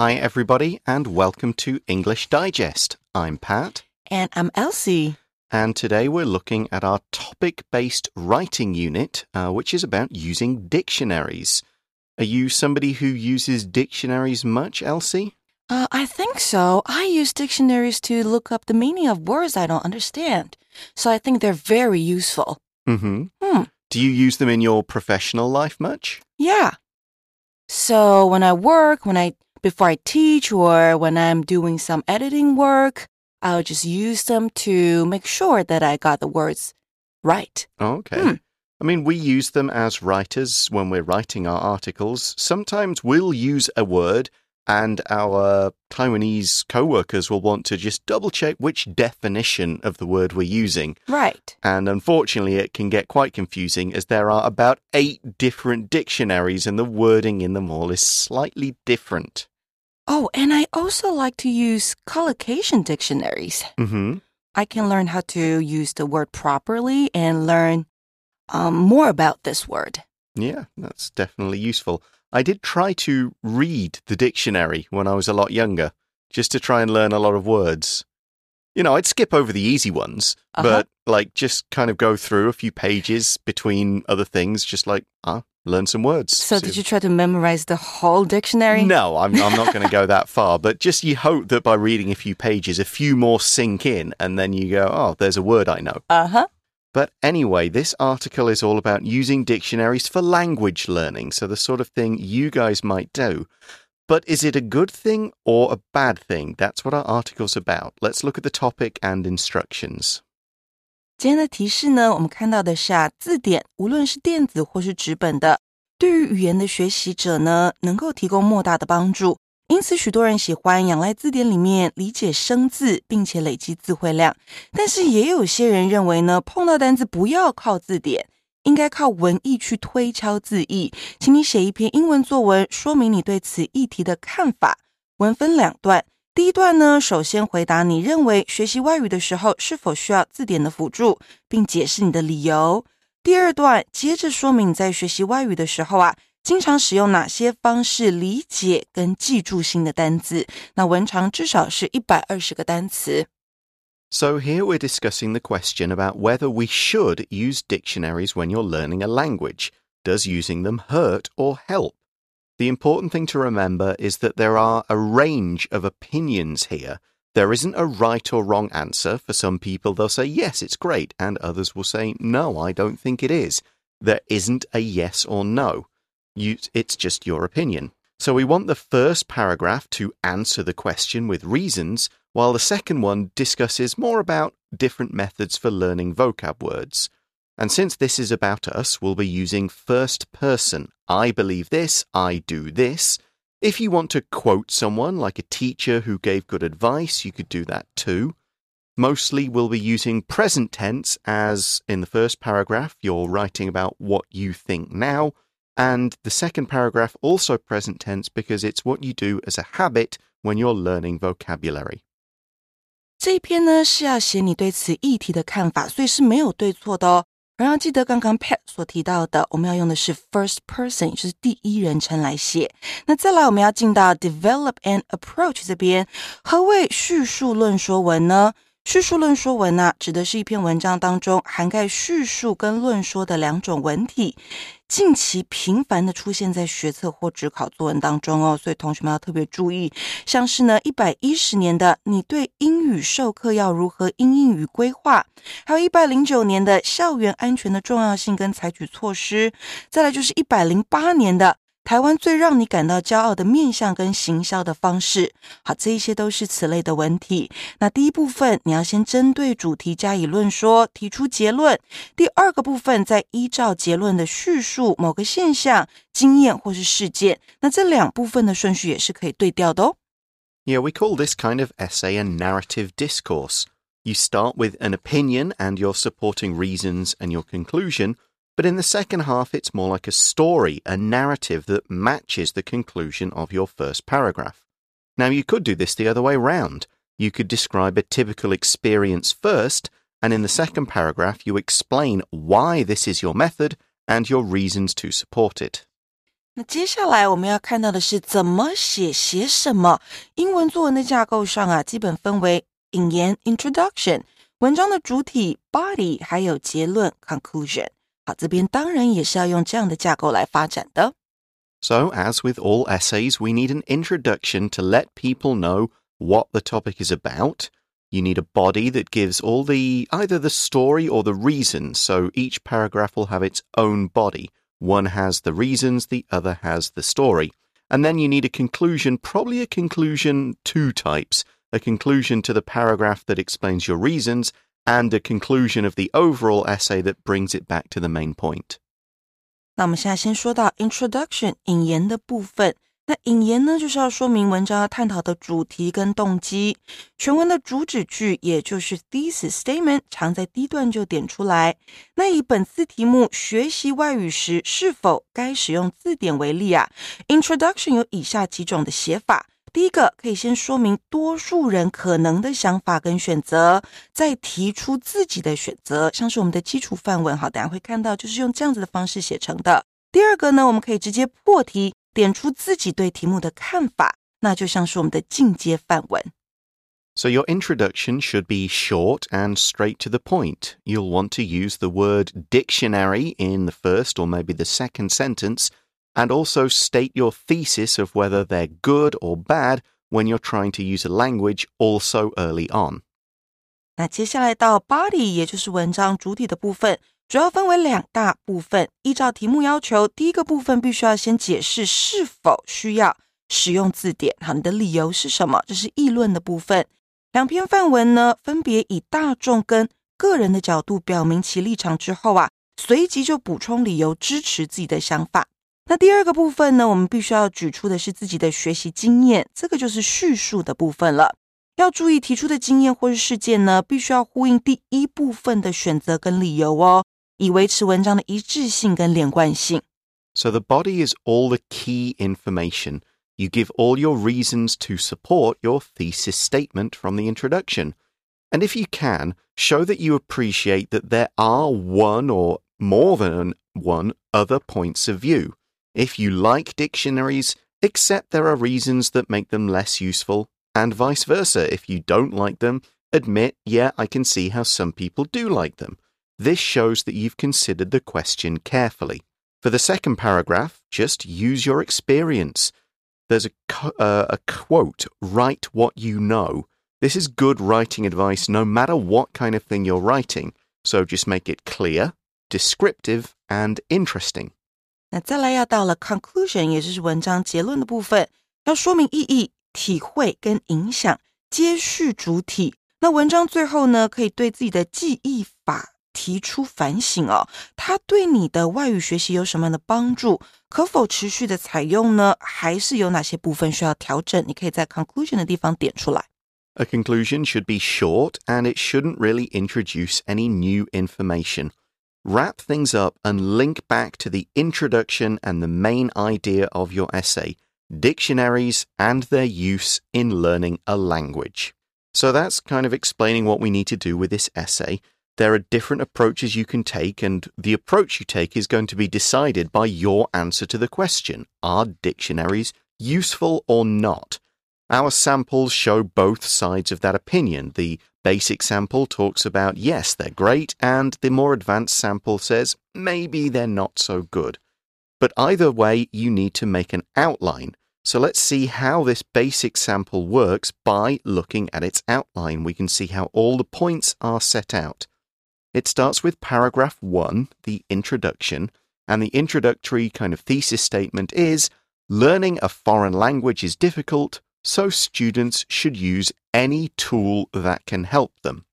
Hi, everybody, and welcome to English Digest. I'm Pat, And I'm Elsie. and today we're looking at our topic based writing unit, uh, which is about using dictionaries. Are you somebody who uses dictionaries much, Elsie? Uh, I think so. I use dictionaries to look up the meaning of words I don't understand. So I think they're very useful. Mm-hmm. Hmm. Do you use them in your professional life much? Yeah. So when I work, when I before I teach or when I'm doing some editing work, I'll just use them to make sure that I got the words right. Okay. Hmm. I mean, we use them as writers when we're writing our articles. Sometimes we'll use a word, and our Taiwanese co workers will want to just double check which definition of the word we're using. Right. And unfortunately, it can get quite confusing as there are about eight different dictionaries, and the wording in them all is slightly different. Oh, and I also like to use collocation dictionaries. Mm-hmm. I can learn how to use the word properly and learn um, more about this word. Yeah, that's definitely useful. I did try to read the dictionary when I was a lot younger, just to try and learn a lot of words. You know, I'd skip over the easy ones, Uh-huh. but like just kind of go through a few pages between other things, just like, ah, learn some words. So, See- did you try to memorize the whole dictionary? No, I'm, I'm not going to go that far, but just you hope that by reading a few pages, a few more sink in, and then you go, oh, there's a word I know. Uh huh. But anyway, this article is all about using dictionaries for language learning, so the sort of thing you guys might do. But is it a good thing or a bad thing? That's what our article's about. Let's look at the topic and instructions. 今天的提示呢，我们看到的是啊，字典无论是电子或是纸本的，对于语言的学习者呢，能够提供莫大的帮助。因此，许多人喜欢仰赖字典里面理解生字，并且累积词汇量。但是，也有些人认为呢，碰到单字不要靠字典， 应该靠文意去推敲字义。请你写一篇英文作文，说明你对此议题的看法。文分两段。第一段呢，首先回答你认为学习外语的时候是否需要字典的辅助，并解释你的理由。第二段接着说明你在学习外语的时候啊，经常使用哪些方式理解跟记住新的单字。那文长至少是一百二十个单词。So, here we're discussing the question about whether we should use dictionaries when you're learning a language. Does using them hurt or help? The important thing to remember is that there are a range of opinions here. There isn't a right or wrong answer. For some people, they'll say, yes, it's great, and others will say, no, I don't think it is. There isn't a yes or no. You, it's just your opinion. So we want the first paragraph to answer the question with reasons, while the second one discusses more about different methods for learning vocab words. And since this is about us, we'll be using first person. I believe this, I do this. If you want to quote someone, like a teacher who gave good advice, you could do that too. Mostly we'll be using present tense, as in the first paragraph, you're writing about what you think now. And the second paragraph, also present tense, because it's what you do as a habit when you're learning vocabulary. 这一篇呢是要写你对此议题的看法，所以是没有对错的哦。然后记得刚刚 Pat 所提到的，我们要用的是 first person，就是第一人称来写。那再来，我们要进到 develop and approach 这边。何谓叙述论说文呢？叙述论说文呢、指的是一篇文章当中涵盖叙述跟论说的两种文体。近期频繁的出现在学测或职考作文当中哦，所以同学们要特别注意。像是呢，一百一十年的你对英语授课要如何因应与规划，还有一百零九年的校园安全的重要性跟采取措施，再来就是一百零八年的台湾最让你感到骄傲的面向跟行销的方式。好，这一些都是此类的文体。那第一部分你要先针对主题加以论说，提出结论；第二个部分再依照结论的叙述某个现象、经验或是事件。那这两部分的顺序也是可以对调的哦。Yeah, we call this kind of essay a narrative discourse. You start with an opinion and your supporting reasons and your conclusion, but in the second half, it's more like a story, a narrative that matches the conclusion of your first paragraph. Now, you could do this the other way round. You could describe a typical experience first, and in the second paragraph, you explain why this is your method and your reasons to support it. 那接下来我们要看到的是怎么写写什么。英文作文的架构上啊，基本分为引言 （introduction）、文章的主体 （body） 还有结论 （conclusion）。 好，这边当然也是要用这样的架构来发展的。So, as with all essays, we need an introduction to let people know what the topic is about. You need a body that gives all the either the story or the reasons. So each paragraph will have its own body. One has the reasons, the other has the story. And then you need a conclusion, probably a conclusion two types a conclusion to the paragraph that explains your reasons, and a conclusion of the overall essay that brings it back to the main point. 那我们现在先说到 introduction 引言的部分。那引言呢，就是要说明文章要探讨的主题跟动机。全文的主旨句，也就是 thesis statement，常在第一段就点出来。那以本次题目学习外语时是否该使用字典为例啊，introduction 有以下几种的写法。第一个可以先说明多数人可能的想法跟选择，再提出自己的选择，像是我们的基础范文。好，大家会看到就是用这样子的方式写成的。第二个呢，我们可以直接破题。点出自己对题目的看法，那就像是我们的进阶范文。So your introduction should be short and straight to the point. You'll want to use the word dictionary in the first or maybe the second sentence, and also state your thesis of whether they're good or bad when you're trying to use a language also early on. 那接下来到 body，也就是文章主体的部分。主要分为两大部分，依照题目要求，第一个部分必须要先解释是否需要使用字典。好，你的理由是什么？这是议论的部分。两篇范文呢，分别以大众跟个人的角度表明其立场之后啊，随即就补充理由支持自己的想法。 那第二个部分呢，我们必须要举出的是自己的学习经验，这个就是叙述的部分了。要注意提出的经验或是事件呢，必须要呼应第一部分的选择跟理由哦。以维持文章的一致性跟连贯性。So the body is all the key information. You give all your reasons to support your thesis statement from the introduction. And if you can, show that you appreciate that there are one or more than one other points of view. If you like dictionaries, accept there are reasons that make them less useful, and vice versa. If you don't like them, admit, yeah, I can see how some people do like them. This shows that you've considered the question carefully. For the second paragraph, just use your experience. There's a, uh, a quote write what you know. This is good writing advice no matter what kind of thing you're writing. So just make it clear, descriptive, and interesting. 那再来要到了 conclusion，也就是文章结论的部分，要说明意义、体会跟影响，接续主体。那文章最后呢，可以对自己的记忆法提出反省哦，它对你的外语学习有什么样的帮助？可否持续的采用呢？还是有哪些部分需要调整？你可以在 conclusion 的地方点出来。A conclusion should be short and it shouldn't really introduce any new information. Wrap things up and link back to the introduction and the main idea of your essay dictionaries and their use in learning a language. So that's kind of explaining what we need to do with this essay. There are different approaches you can take, and the approach you take is going to be decided by your answer to the question Are dictionaries useful or not? Our samples show both sides of that opinion. The basic sample talks about yes, they're great, and the more advanced sample says maybe they're not so good. But either way, you need to make an outline. So let's see how this basic sample works by looking at its outline. We can see how all the points are set out. It starts with paragraph one, the introduction, and the introductory kind of thesis statement is learning a foreign language is difficult, so students should use any tool that can help them.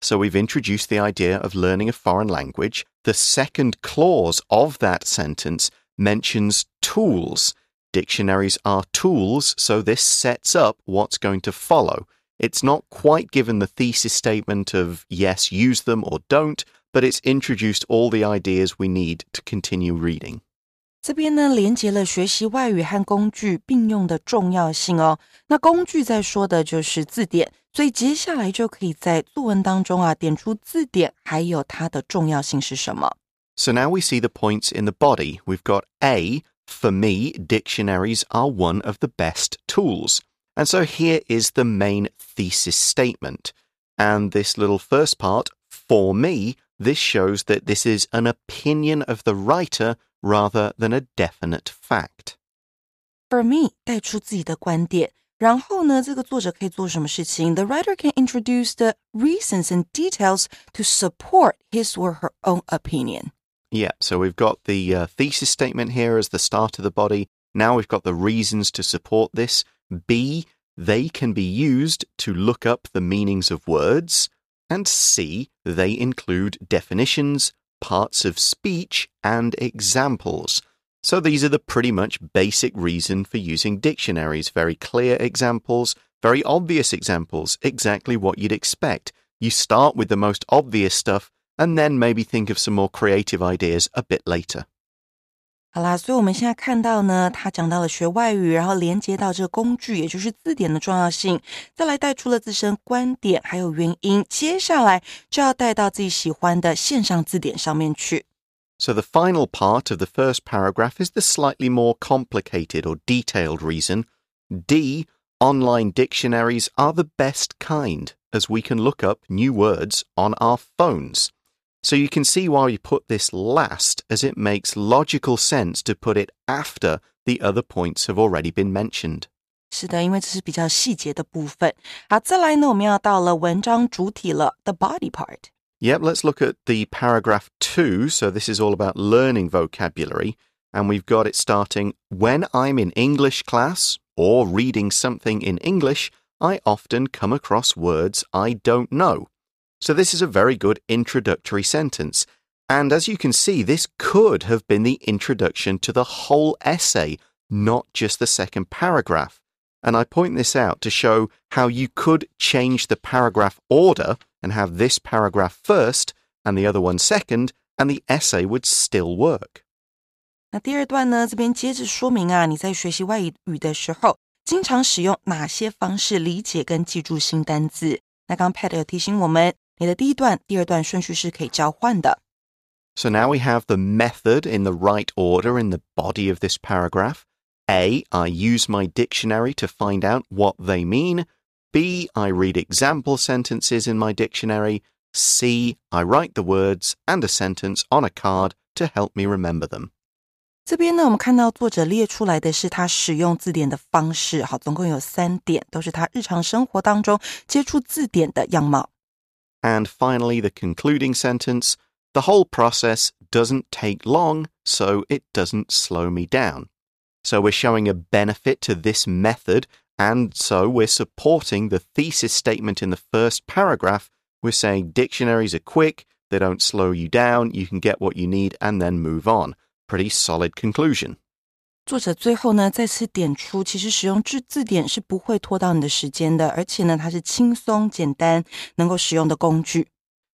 So we've introduced the idea of learning a foreign language. The second clause of that sentence mentions tools. Dictionaries are tools, so this sets up what's going to follow. It's not quite given the thesis statement of yes, use them or don't, but it's introduced all the ideas we need to continue reading. 这边呢，连接了学习外语和工具并用的重要性哦。那工具在说的就是字典，所以接下来就可以在作文当中啊点出字典还有它的重要性是什么。So now we see the points in the body. We've got A For me, dictionaries are one of the best tools. And so here is the main thesis statement. And this little first part, for me, this shows that this is an opinion of the writer rather than a definite fact. For me，带出自己的观点。然后呢，这个作者可以做什么事情？The writer can introduce the reasons and details to support his or her own opinion. Yeah, so we've got the uh, thesis statement here as the start of the body. Now we've got the reasons to support this. B, they can be used to look up the meanings of words. And C, they include definitions, parts of speech, and examples. So these are the pretty much basic reason for using dictionaries. Very clear examples, very obvious examples, exactly what you'd expect. You start with the most obvious stuff and then maybe think of some more creative ideas a bit later. 好啦，所以我们现在看到呢，他讲到了学外语，然后连接到这个工具，也就是字典的重要性，再来带出了自身观点还有原因，接下来就要带到自己喜欢的线上字典上面去。so the final part of the first paragraph is the slightly more complicated or detailed reason. D. Online dictionaries are the best kind, as we can look up new words on our phones. So you can see why we put this last, as it makes logical sense to put it after the other points have already been mentioned. 是的，因为这是比较细节的部分。好，再来呢，我们要到了文章主体了，the body part。Yep, let's look at the paragraph two. So this is all about learning vocabulary. And we've got it starting When I'm in English class or reading something in English, I often come across words I don't know. So this is a very good introductory sentence. And as you can see, this could have been the introduction to the whole essay, not just the second paragraph. And I point this out to show how you could change the paragraph order and have this paragraph first and the other one second, and the essay would still work. 那第二段呢？这边接着说明啊，你在学习外语的时候，经常使用哪些方式理解跟记住新单字？那刚刚 Pat 有提醒我们， 你的第一段、第二段顺序是可以交换的。So now we have the method in the right order in the body of this paragraph. A, I use my dictionary to find out what they mean. B, I read example sentences in my dictionary. C, I write the words and a sentence on a card to help me remember them. 这边呢，我们看到作者列出来的是他使用字典的方式，好，总共有三点，都是他日常生活当中接触字典的样貌。 And finally, the concluding sentence the whole process doesn't take long, so it doesn't slow me down. So we're showing a benefit to this method and so we're supporting the thesis statement in the first paragraph. We're saying dictionaries are quick, they don't slow you down, you can get what you need and then move on. Pretty solid conclusion. 作者最后呢，再次点出，其实使用字字典是不会拖到你的时间的，而且呢，它是轻松、简单、能够使用的工具。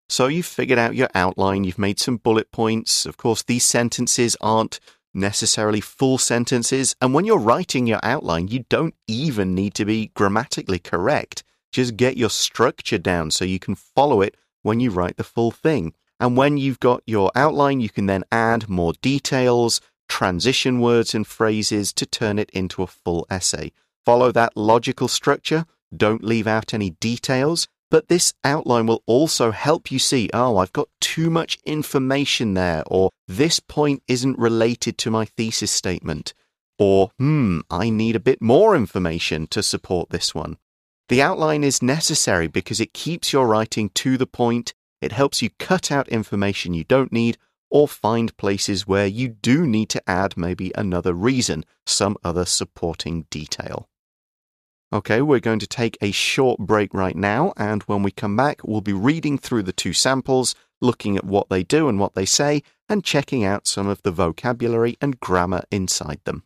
So you've figured out your outline, you've made some bullet points. Of course, these sentences aren't necessarily full sentences. And when you're writing your outline, you don't even need to be grammatically correct. Just get your structure down so you can follow it when you write the full thing. And when you've got your outline, you can then add more details, transition words and phrases to turn it into a full essay. Follow that logical structure. Don't leave out any details. But this outline will also help you see, oh, I've got too much information there, or this point isn't related to my thesis statement, or hmm, I need a bit more information to support this one. The outline is necessary because it keeps your writing to the point, it helps you cut out information you don't need, or find places where you do need to add maybe another reason, some other supporting detail. Okay, we're going to take a short break right now, and when we come back, we'll be reading through the two samples, looking at what they do and what they say, and checking out some of the vocabulary and grammar inside them.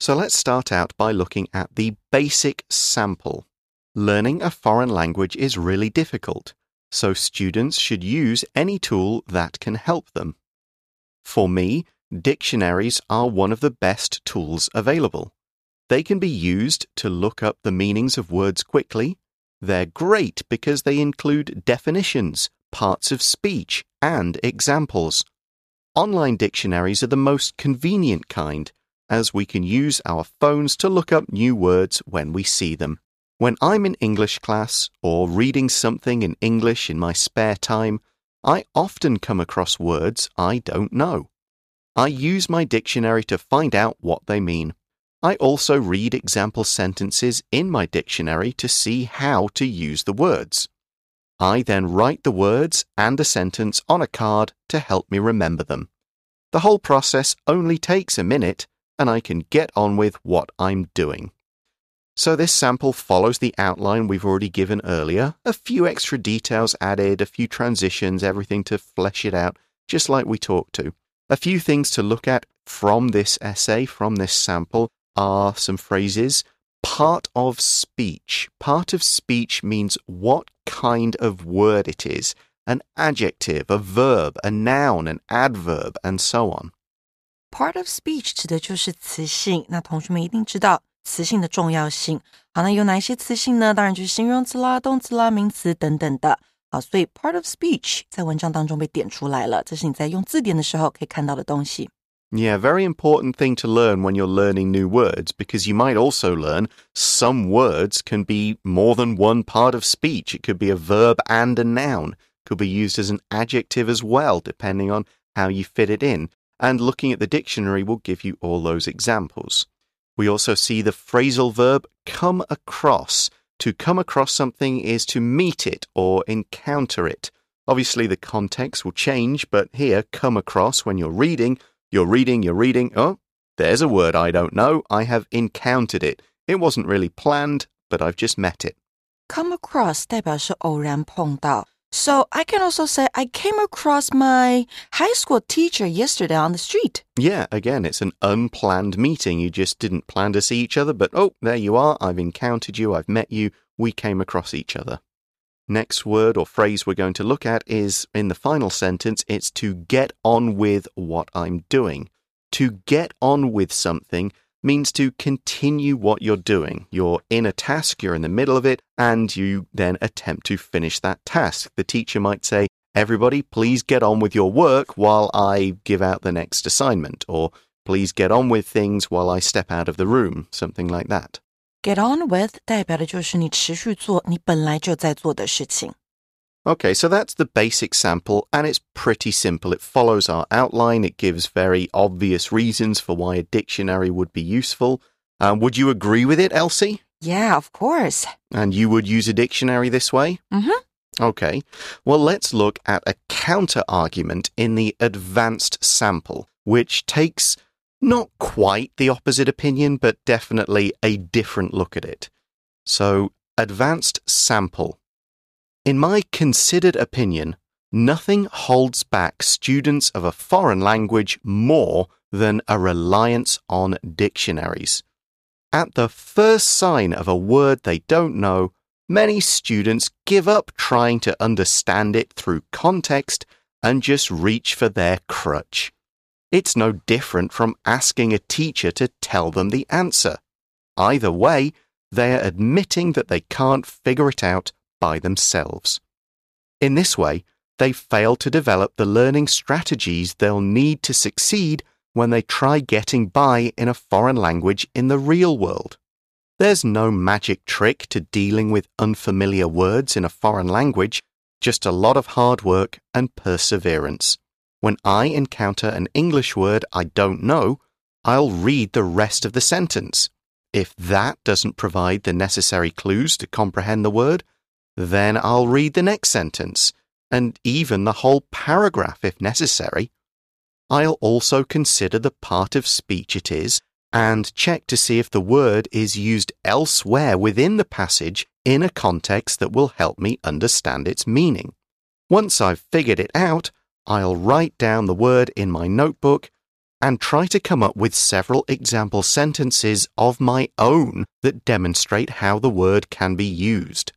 So let's start out by looking at the basic sample. Learning a foreign language is really difficult, so students should use any tool that can help them. For me, dictionaries are one of the best tools available. They can be used to look up the meanings of words quickly. They're great because they include definitions, parts of speech, and examples. Online dictionaries are the most convenient kind, as we can use our phones to look up new words when we see them. When I'm in English class or reading something in English in my spare time, I often come across words I don't know. I use my dictionary to find out what they mean. I also read example sentences in my dictionary to see how to use the words. I then write the words and a sentence on a card to help me remember them. The whole process only takes a minute and I can get on with what I'm doing. So this sample follows the outline we've already given earlier, a few extra details added, a few transitions, everything to flesh it out, just like we talked to. A few things to look at from this essay, from this sample, are some phrases. Part of speech. Part of speech means what kind of word it is an adjective, a verb, a noun, an adverb, and so on Part of speech 指的就是词性。那同学们一定知道词性的重要性。好，那有哪些词性呢？当然就是形容词啦、动词啦、名词等等的。好，所以 part of speech 在文章当中被点出来了，这是你在用字典的时候可以看到的东西。Yeah, very important thing to learn when you're learning new words because you might also learn some words can be more than one part of speech. It could be a verb and a noun, could be used as an adjective as well, depending on how you fit it in. And looking at the dictionary will give you all those examples. We also see the phrasal verb come across. To come across something is to meet it or encounter it. Obviously, the context will change, but here, come across, when you're reading, you're reading, you're reading. Oh, there's a word I don't know. I have encountered it. It wasn't really planned, but I've just met it. Come across 代表是偶然碰到。 So I can also say I came across my high school teacher yesterday on the street. Yeah, again, it's an unplanned meeting. You just didn't plan to see each other, but oh, there you are. I've encountered you. I've met you. We came across each other. Next word or phrase we're going to look at is in the final sentence, it's to get on with what I'm doing. To get on with something means to continue what you're doing. You're in a task, you're in the middle of it, and you then attempt to finish that task. The teacher might say, Everybody, please get on with your work while I give out the next assignment, or please get on with things while I step out of the room, something like that. Get on with 代表的就是你持续做你本来就在做的事情。 Okay, so that's the basic sample, and it's pretty simple. It follows our outline, it gives very obvious reasons for why a dictionary would be useful. Um, would you agree with it, Elsie? Yeah, of course. And you would use a dictionary this way? Mm-hmm. Okay. Well, let's look at a counter argument in the advanced sample, which takes not quite the opposite opinion, but definitely a different look at it. So, advanced sample. In my considered opinion, nothing holds back students of a foreign language more than a reliance on dictionaries. At the first sign of a word they don't know, many students give up trying to understand it through context and just reach for their crutch. It's no different from asking a teacher to tell them the answer. Either way, they are admitting that they can't figure it out by themselves. In this way, they fail to develop the learning strategies they'll need to succeed when they try getting by in a foreign language in the real world. There's no magic trick to dealing with unfamiliar words in a foreign language, just a lot of hard work and perseverance. When I encounter an English word I don't know, I'll read the rest of the sentence. If that doesn't provide the necessary clues to comprehend the word, then I'll read the next sentence, and even the whole paragraph if necessary. I'll also consider the part of speech it is and check to see if the word is used elsewhere within the passage in a context that will help me understand its meaning. Once I've figured it out, I'll write down the word in my notebook, and try to come up with several example sentences of my own that demonstrate how the word can be used.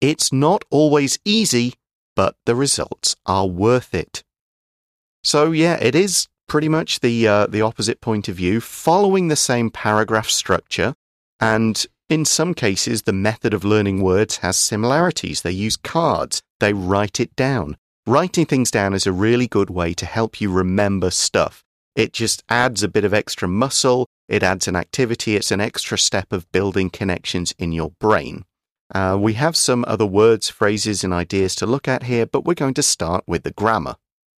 It's not always easy, but the results are worth it. So, yeah, it is pretty much the, uh, the opposite point of view, following the same paragraph structure. And in some cases, the method of learning words has similarities. They use cards, they write it down. Writing things down is a really good way to help you remember stuff. It just adds a bit of extra muscle, it adds an activity, it's an extra step of building connections in your brain. Uh, we have some other words, phrases, and ideas to look at here, but we're going to start with the grammar.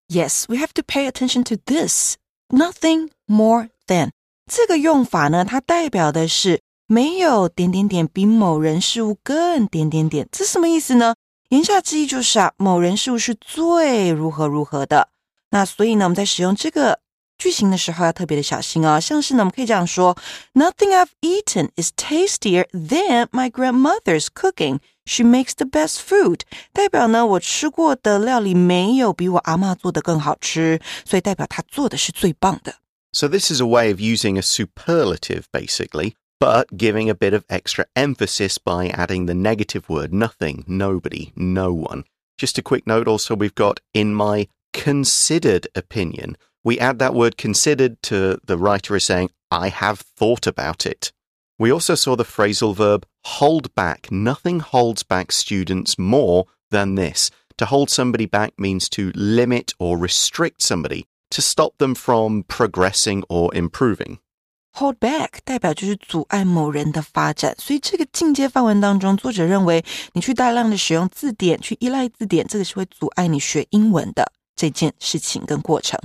Yes, we have to pay attention to this. Nothing more than 这个用法呢，它代表的是没有点点点比某人事物更点点点。这什么意思呢？言下之意就是啊，某人事物是最如何如何的。那所以呢，我们在使用这个 句型的时候要特别的小心哦。像是呢，我们可以这样说：Nothing I've eaten is tastier than my grandmother's cooking. She makes the best food，代表呢我吃过的料理没有比我阿妈做的更好吃，所以代表她做的是最棒的。So this is a way of using a superlative, basically, but giving a bit of extra emphasis by adding the negative word nothing, nobody, no one. Just a quick note also, we've got in my considered opinion. We add that word considered to the writer is saying, I have thought about it. We also saw the phrasal verb hold back. Nothing holds back students more than this. To hold somebody back means to limit or restrict somebody, to stop them from progressing or improving. Hold back 代表就是阻碍某人的发展，所以这个进阶范文当中，作者认为你去大量的使用字典，去依赖字典，这个是会阻碍你学英文的这件事情跟过程。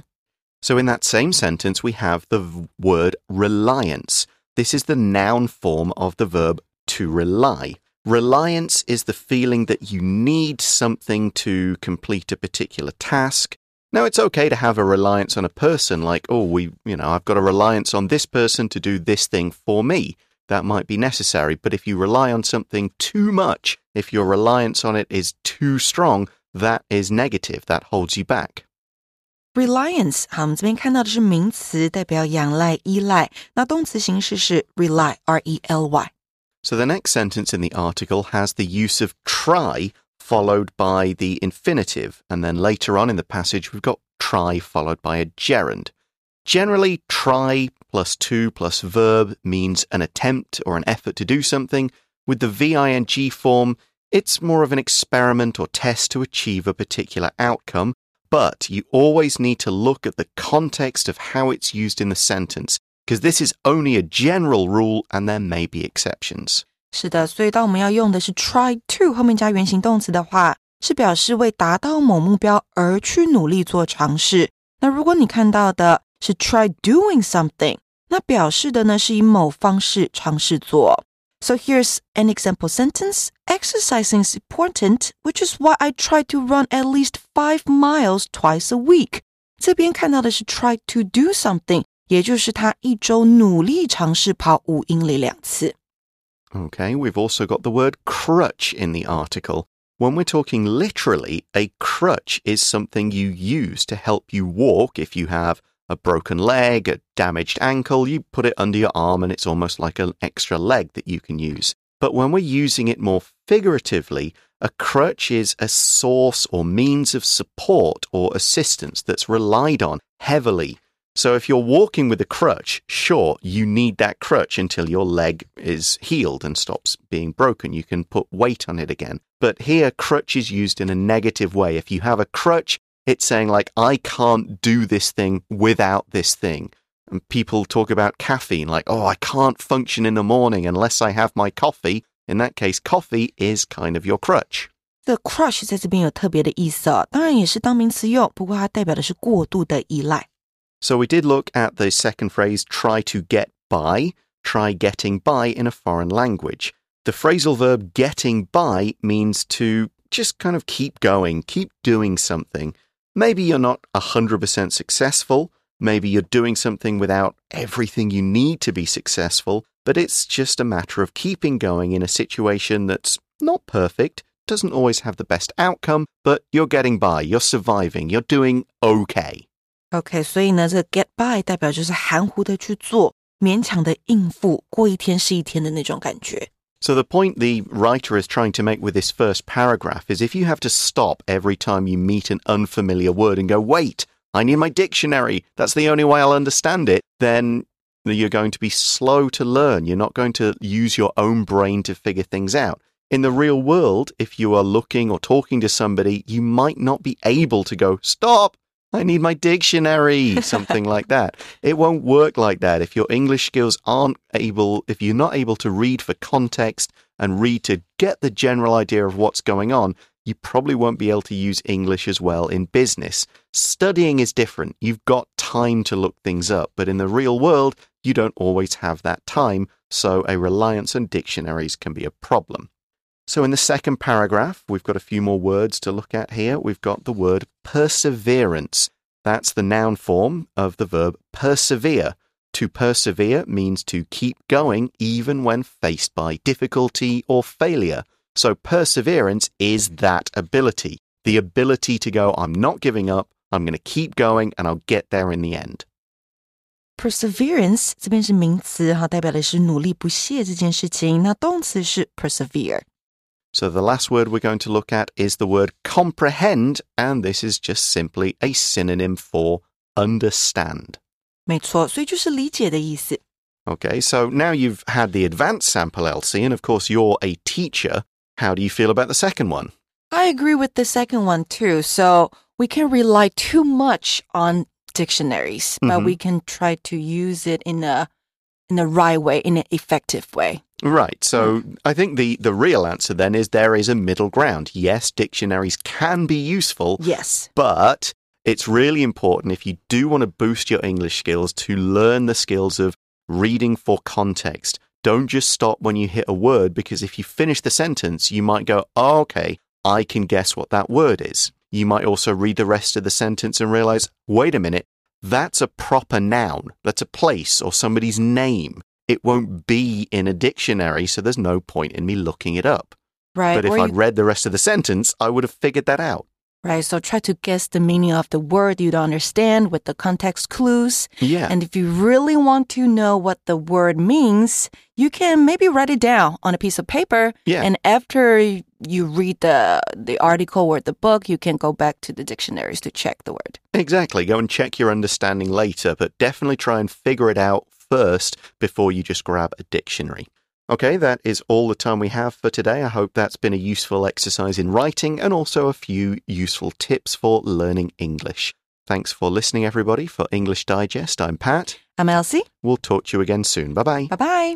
So in that same sentence, we have the word reliance. This is the noun form of the verb to rely. Reliance is the feeling that you need something to complete a particular task. Now, it's okay to have a reliance on a person, like, oh, we, you know, I've got a reliance on this person to do this thing for me. That might be necessary. But if you rely on something too much, if your reliance on it is too strong, that is negative. That holds you back Reliance，好，我们这边看到的是名词，代表仰赖、依赖。那动词形式是 rely，r-e-l-y。So the next sentence in the article has the use of try followed by the infinitive, and then later on in the passage we've got try followed by a gerund. Generally, try plus to plus verb means an attempt or an effort to do something. With the VING form, it's more of an experiment or test to achieve a particular outcome, but you always need to look at the context of how it's used in the sentence, because this is only a general rule and there may be exceptions. 是的，所以当我们要用的是 try to 后面加原形动词的话，是表示为达到某目标而去努力做尝试。那如果你看到的是 try doing something，那表示的呢是以某方式尝试做。 So here's an example sentence. Exercising is important, which is why I try to run at least five miles twice a week. 这边看到的是 try to do something，也就是他一周努力尝试跑五英里两次。Okay, we've also got the word crutch in the article. When we're talking literally, a crutch is something you use to help you walk if you have a broken leg, a damaged ankle, you put it under your arm and it's almost like an extra leg that you can use. But when we're using it more figuratively, a crutch is a source or means of support or assistance that's relied on heavily. So if you're walking with a crutch, sure, you need that crutch until your leg is healed and stops being broken. You can put weight on it again. But here, crutch is used in a negative way. If you have a crutch, it's saying, like, I can't do this thing without this thing. And people talk about caffeine, like, oh, I can't function in the morning unless I have my coffee. In that case, coffee is kind of your crutch. The crutch 在这边有特别的意思啊、哦，当然也是当名词用，不过它代表的是过度的依赖。So we did look at the second phrase, try to get by, try getting by in a foreign language. The phrasal verb getting by means to just kind of keep going, keep doing something. Maybe you're not 100% successful. Maybe you're doing something without everything you need to be successful, but it's just a matter of keeping going in a situation that's not perfect, doesn't always have the best outcome, but you're getting by, you're surviving, you're doing okay. OK，所以呢，这个 get by 代表就是含糊的去做，勉强的应付，过一天是一天的那种感觉。 So, the point the writer is trying to make with this first paragraph is if you have to stop every time you meet an unfamiliar word and go, wait, I need my dictionary, that's the only way I'll understand it, then you're going to be slow to learn. You're not going to use your own brain to figure things out. In the real world, if you are looking or talking to somebody, you might not be able to go, stop, I need my dictionary, something like that. It won't work like that. If your English skills aren't able, if you're not able to read for context and read to get the general idea of what's going on, you probably won't be able to use English as well in business. Studying is different. You've got time to look things up, but in the real world, you don't always have that time, so a reliance on dictionaries can be a problem. So, in the second paragraph, we've got a few more words to look at here. We've got the word perseverance. That's the noun form of the verb persevere. To persevere means to keep going even when faced by difficulty or failure. So, perseverance is that ability the ability to go, I'm not giving up, I'm going to keep going, and I'll get there in the end. Perseverance 这边是名词哈，代表的是努力不懈这件事情。那动词是 persevere。 so the last word we're going to look at is the word comprehend, and this is just simply a synonym for understand. 没错，所以就是理解的意思。Okay, so now you've had the advanced sample Elsie, and of course you're a teacher. How do you feel about the second one? I agree with the second one too. So we can rely too much on dictionaries, mm -hmm. but we mm-hmm. can try to use it in a in the right way, in an effective way. Right. So I think the, the real answer then is there is a middle ground. Yes, dictionaries can be useful, Yes. but it's really important if you do want to boost your English skills to learn the skills of reading for context. Don't just stop when you hit a word because if you finish the sentence, you might go, oh, okay, I can guess what that word is. You might also read the rest of the sentence and realize, wait a minute, that's a proper noun. That's a place or somebody's name. It won't be in a dictionary, so there's no point in me looking it up. Right. But if I'd you- read the rest of the sentence, I would have figured that out. Right. So try to guess the meaning of the word you don't understand with the context clues. Yeah. And if you really want to know what the word means, you can maybe write it down on a piece of paper. Yeah. And after you read the the article or the book, you can go back to the dictionaries to check the word. Exactly. Go and check your understanding later, but definitely try and figure it out first before you just grab a dictionary. Okay, that is all the time we have for today. I hope that's been a useful exercise in writing and also a few useful tips for learning English. Thanks for listening, everybody. For English Digest, I'm Pat. I'm Elsie. We'll talk to you again soon. Bye bye. Bye bye.